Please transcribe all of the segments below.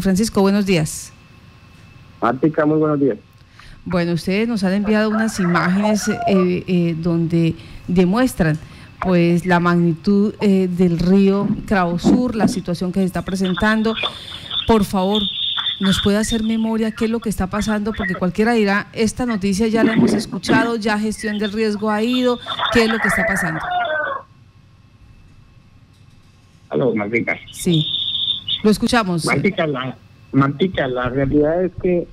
Francisco, buenos días. Ática, muy buenos días. Bueno, ustedes nos han enviado unas imágenes eh, eh, donde demuestran pues la magnitud eh, del río Cravo Sur, la situación que se está presentando. Por favor, nos puede hacer memoria qué es lo que está pasando, porque cualquiera dirá, esta noticia ya la hemos escuchado, ya gestión del riesgo ha ido, ¿qué es lo que está pasando? Aló, Martica. Sí. Lo escuchamos. Mantica, la, Mantica, la realidad es que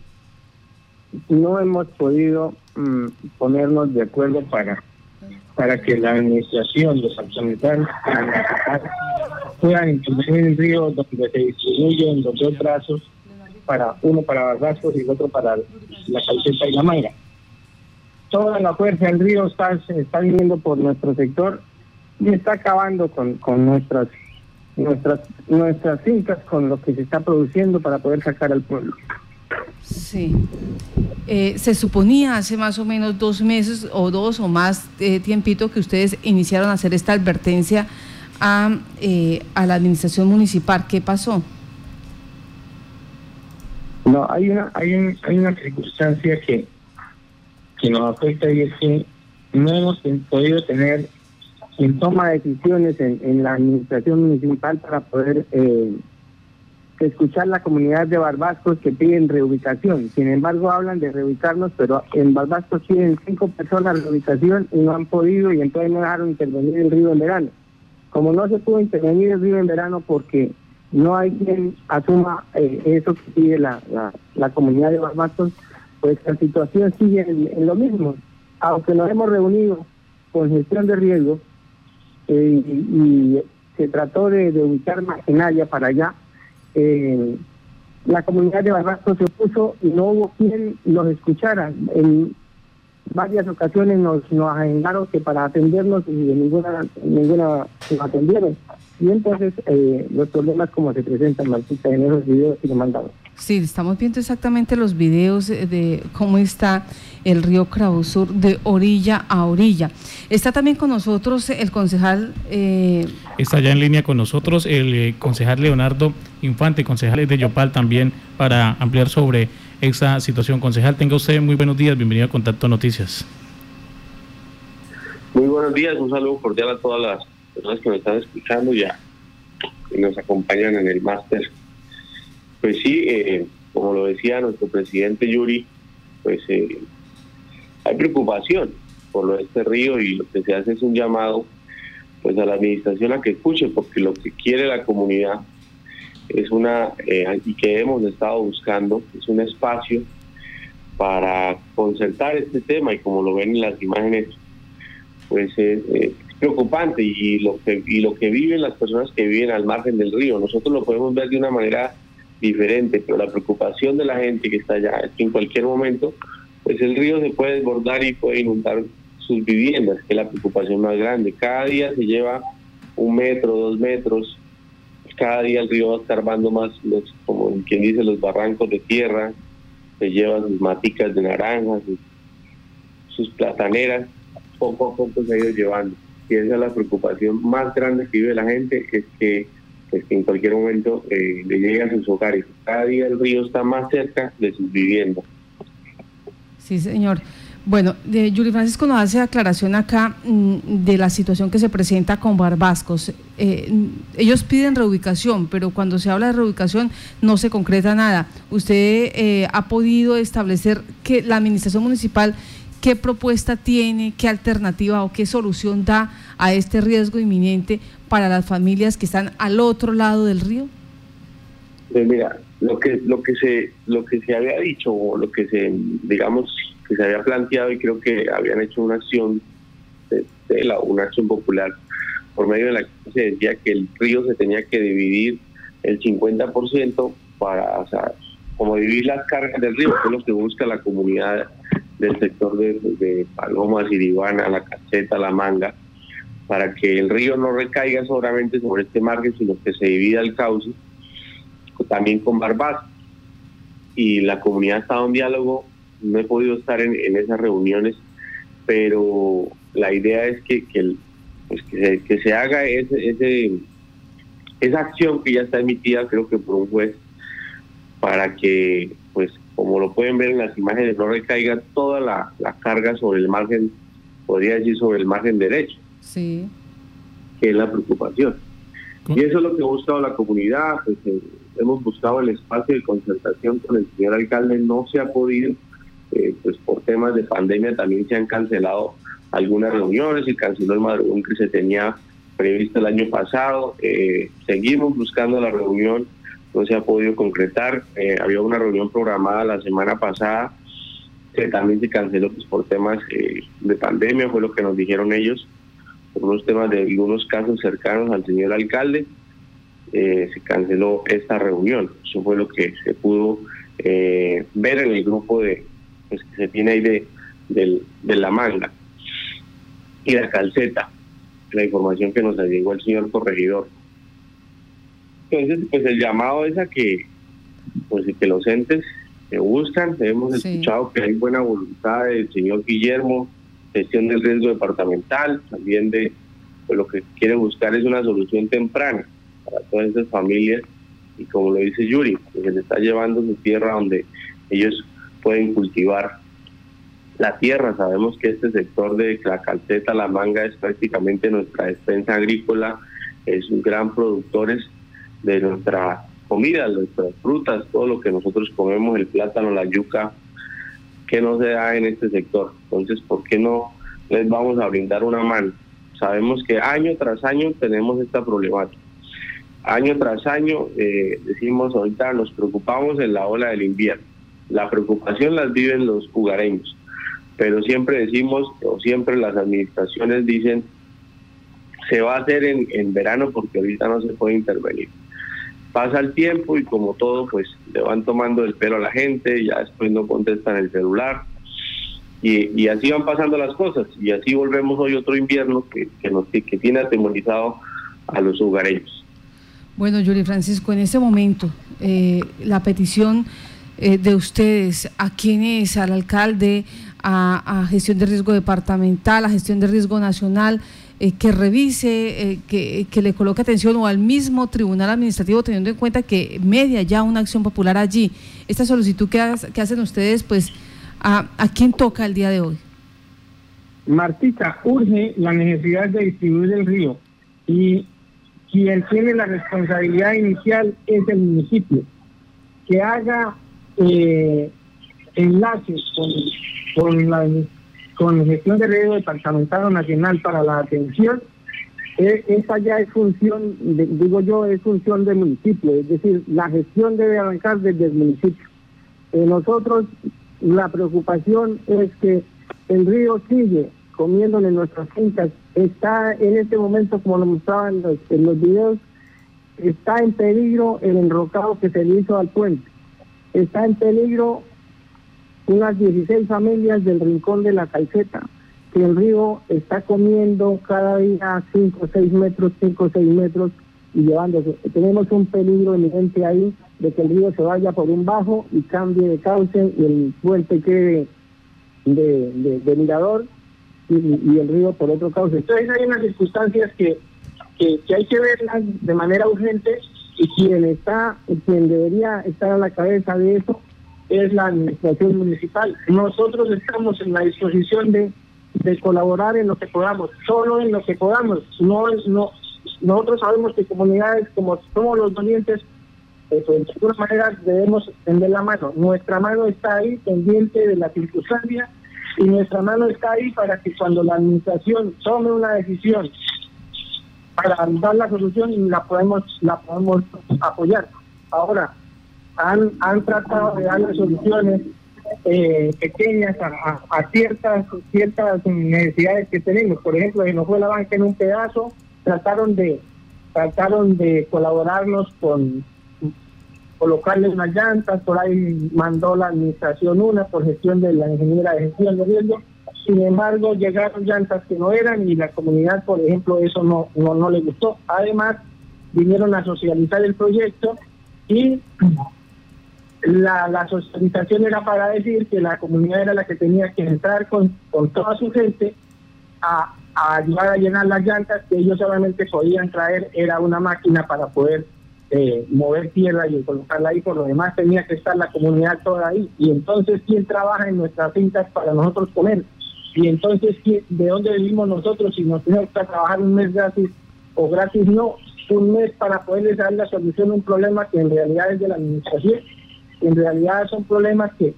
no hemos podido mm, ponernos de acuerdo para para que la administración, los autoridades puedan intervenir en el río donde se distribuyen los dos brazos, para uno para Barbascos y el otro para la calceta y la manga. Toda la fuerza del río está, está viniendo por nuestro sector y está acabando con, con nuestras nuestras nuestras fincas con lo que se está produciendo para poder sacar al pueblo. Sí. Eh, se suponía hace más o menos dos meses o dos o más eh, tiempito que ustedes iniciaron a hacer esta advertencia a, eh, a la administración municipal. ¿Qué pasó? No, hay una hay, un, hay una circunstancia que, que nos afecta y es que no hemos podido tener quien toma decisiones en, la administración municipal para poder eh, escuchar la comunidad de barbascos que piden reubicación. Sin embargo, hablan de reubicarnos, pero en Barbascos piden cinco personas reubicación y no han podido y entonces no dejaron intervenir el río en verano. Como no se pudo intervenir el río en verano porque no hay quien asuma eh, eso que pide la, la, la, comunidad de Barbascos, pues la situación sigue en, en lo mismo. Aunque nos hemos reunido con gestión de riesgo, y, se trató de, de ubicar maquinaria para allá. Eh, la comunidad de Barbasco se opuso y no hubo quien los escuchara. En varias ocasiones nos, nos agendaron que para atendernos y de ninguna, ninguna nos atendieron. Y entonces eh, los problemas como se presentan, Martita, en esos videos que le mandamos. Sí, estamos viendo exactamente los videos de cómo está el río Sur de orilla a orilla. Está también con nosotros el concejal. Eh... Está ya en línea con nosotros el eh, concejal Leonardo Infante, concejal de Yopal también, para ampliar sobre esa situación. Concejal, tenga usted muy buenos días, bienvenido a Contacto Noticias. Muy buenos días, un saludo cordial a todas las personas que me están escuchando ya y nos acompañan en el máster pues sí, eh, como lo decía nuestro presidente Yuri, pues eh, hay preocupación por lo de este río y lo que se hace es un llamado pues a la administración a que escuche, porque lo que quiere la comunidad es una, eh, y que hemos estado buscando, es un espacio para concertar este tema y como lo ven en las imágenes, pues es, es preocupante y lo que y lo que viven las personas que viven al margen del río. Nosotros lo podemos ver de una manera diferente, pero la preocupación de la gente que está allá es que en cualquier momento pues el río se puede desbordar y puede inundar sus viviendas, que es la preocupación más grande. Cada día se lleva un metro, dos metros, cada día el río va escarbando más, los, como quien dice, los barrancos de tierra, se lleva sus maticas de naranjas, sus, sus plataneras, poco a poco se ha ido llevando. Y esa es la preocupación más grande que vive la gente, es que pues que en cualquier momento eh, le lleguen a sus hogares. Cada día el río está más cerca de sus viviendas. Sí, señor. Bueno, de Yuri Francisco nos hace aclaración acá mm, de la situación que se presenta con Barbascos. Eh, ellos piden reubicación, pero cuando se habla de reubicación no se concreta nada. ¿Usted eh, ha podido establecer que la administración municipal qué propuesta tiene, qué alternativa o qué solución da a este riesgo inminente para las familias que están al otro lado del río? Pues mira, lo que lo que se lo que se había dicho o lo que se digamos que se había planteado y creo que habían hecho una acción de, la, una acción popular por medio de la que se decía que el río se tenía que dividir el 50% para o sea, como dividir las cargas del río, que es lo que busca la comunidad del sector de, de Palomas, Iribana, la Caseta, la Manga, para que el río no recaiga solamente sobre este margen, sino que se divida el cauce, también con Barbás. Y la comunidad ha estado en diálogo, no he podido estar en, esas reuniones, pero la idea es que, pues que, se, que se haga ese, ese, esa acción que ya está emitida, creo que por un juez, para que, pues, como lo pueden ver en las imágenes, no recaiga toda la, carga sobre el margen, podría decir, sobre el margen derecho. Sí. Que es la preocupación. Y eso es lo que ha buscado la comunidad, pues eh, hemos buscado el espacio de concertación con el señor alcalde, no se ha podido, eh, pues por temas de pandemia también se han cancelado algunas reuniones, se canceló el madrugón que se tenía previsto el año pasado, eh, seguimos buscando la reunión, no se ha podido concretar, había una reunión programada la semana pasada, que también se canceló pues, por temas de pandemia, fue lo que nos dijeron ellos, por unos temas de algunos casos cercanos al señor alcalde, eh, se canceló esta reunión. Eso fue lo que se pudo eh, ver en el grupo de pues, que se tiene ahí de, de, la manga y la calceta, la información que nos llegó el señor corregidor. Entonces, pues el llamado es a que, pues, que los entes se buscan. Hemos escuchado que hay buena voluntad del señor Guillermo gestión del riesgo departamental, también de pues, lo que quiere buscar es una solución temprana para todas esas familias y como lo dice Yuri, que se le está llevando su tierra donde ellos pueden cultivar la tierra. Sabemos que este sector de la calceta, la manga es prácticamente nuestra despensa agrícola, es un gran productores de nuestra comida, nuestras frutas, todo lo que nosotros comemos, el plátano, la yuca, que no se da en este sector. Entonces, ¿por qué no les vamos a brindar una mano? Sabemos que año tras año tenemos esta problemática. Año tras año eh, decimos ahorita nos preocupamos en la ola del invierno. La preocupación las viven los jugareños, pero siempre decimos o siempre las administraciones dicen se va a hacer en, en verano porque ahorita no se puede intervenir pasa el tiempo y como todo, pues le van tomando el pelo a la gente, ya después no contestan el celular. Y, así van pasando las cosas. Y así volvemos hoy otro invierno que, que, nos, que tiene atemorizado a los hogareños. Bueno, Yuri Francisco, en este momento, eh, la petición eh, de ustedes, ¿a quién es? ¿Al alcalde? A, a, gestión de riesgo departamental, a gestión de riesgo nacional, eh, que revise, eh, que, que, le coloque atención o al mismo tribunal administrativo teniendo en cuenta que media ya una acción popular allí. Esta solicitud que, que hacen ustedes, pues, ¿a, ¿a quién toca el día de hoy? Martita, urge la necesidad de distribuir el río y quien tiene la responsabilidad inicial es el municipio, que haga eh, enlaces con, con la con gestión de riesgo departamental nacional para la atención, eh, esa ya es función, digo yo, es función del municipio, es decir, la gestión debe arrancar desde el municipio. Eh, nosotros, la preocupación es que el río sigue comiéndole nuestras fincas, está en este momento, como lo mostraban los, en los videos, está en peligro el enrocado que se le hizo al puente, está en peligro unas 16 familias del rincón de la calceta, que el río está comiendo cada día 5 o 6 metros, 5 o 6 metros y llevándose. Tenemos un peligro evidente ahí de que el río se vaya por un bajo y cambie de cauce y el puente quede de, de, mirador y, el río por otro cauce. Entonces hay unas circunstancias que, que, que hay que verlas de manera urgente y quien está, quien debería estar a la cabeza de eso es la administración municipal. Nosotros estamos en la disposición de, de colaborar en lo que podamos, solo en lo que podamos. No, no, nosotros sabemos que comunidades como somos los dolientes, eh, pues, de alguna manera debemos tender la mano. Nuestra mano está ahí pendiente de la circunstancia y nuestra mano está ahí para que cuando la administración tome una decisión para dar la solución la podemos la podemos apoyar. Ahora, han, han tratado de darle soluciones eh, pequeñas a, ciertas ciertas necesidades que tenemos. Por ejemplo, se nos fue la banca en un pedazo, trataron de trataron de colaborarnos con colocarle unas llantas, por ahí mandó la administración una por gestión de la ingeniera de gestión de riesgo. Sin embargo, llegaron llantas que no eran y la comunidad, por ejemplo, eso no, no, no le gustó. Además, vinieron a socializar el proyecto y la, la socialización era para decir que la comunidad era la que tenía que entrar con, con toda su gente a, ayudar a llenar las llantas, que ellos solamente podían traer, era una máquina para poder eh, mover tierra y colocarla ahí, por lo demás tenía que estar la comunidad toda ahí. Y entonces, ¿quién trabaja en nuestras fincas para nosotros comer? Y entonces, ¿de dónde vivimos nosotros si nos tenemos que trabajar un mes gratis o gratis no? Un mes para poderles dar la solución a un problema que en realidad es de la administración. En realidad son problemas que,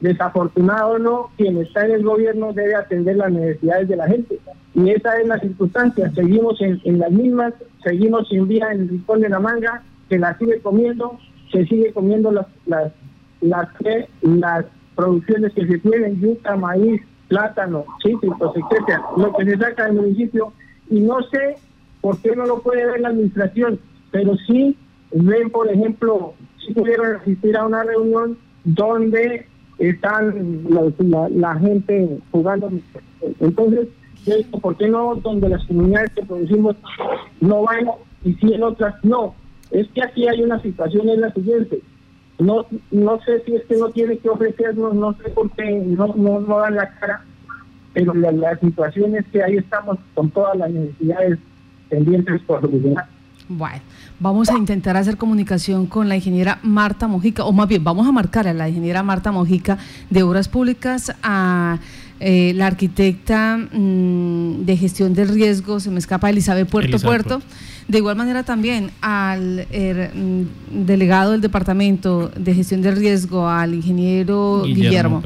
desafortunado no, quien está en el gobierno debe atender las necesidades de la gente. Y esa es la circunstancia. Seguimos en, en las mismas, seguimos sin vía en el rincón de la manga, se la sigue comiendo, se sigue comiendo las, las, las, las producciones que se tienen, yuca, maíz, plátano, cítricos, etcétera, lo que se saca del municipio, y no sé por qué no lo puede ver la administración, pero sí ven, por ejemplo, si pudieron asistir a una reunión donde están la, la, gente jugando. Entonces, ¿por qué no donde las comunidades que producimos no van y si en otras no? Es que aquí hay una situación, es la siguiente. No, no sé si es que no tiene que ofrecernos, no sé por qué no, no, no dan la cara, pero la, situación es que ahí estamos con todas las necesidades pendientes por solucionar. Bueno, vamos a intentar hacer comunicación con la ingeniera Marta Mojica, o más bien, vamos a marcar a la ingeniera Marta Mojica de Obras Públicas, a eh, la arquitecta mm, de gestión del riesgo, se me escapa Elizabeth Puerto Puerto. De igual manera también al er, mm, delegado del Departamento de Gestión del Riesgo, al ingeniero Guillermo.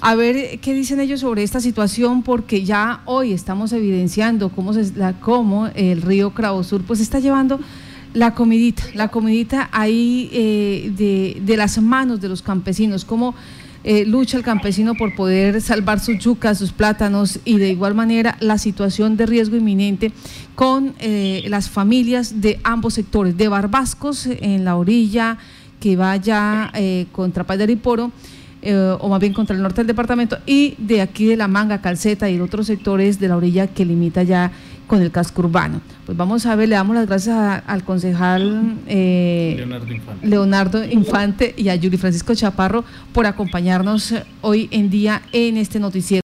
A ver qué dicen ellos sobre esta situación, porque ya hoy estamos evidenciando cómo, se, la, cómo el río Sur pues está llevando la comidita, la comidita ahí eh, de, de las manos de los campesinos, cómo eh, lucha el campesino por poder salvar sus yucas, sus plátanos y de igual manera la situación de riesgo inminente con eh, las familias de ambos sectores, de Barbascos en la orilla que vaya eh, contra Payariporo. Eh, o más bien contra el norte del departamento, y de aquí de la Manga, Calceta y otros sectores de la orilla que limita ya con el casco urbano. Pues vamos a ver, le damos las gracias al concejal eh, Leonardo, Infante. y a Yuri Francisco Chaparro por acompañarnos hoy en día en este noticiero.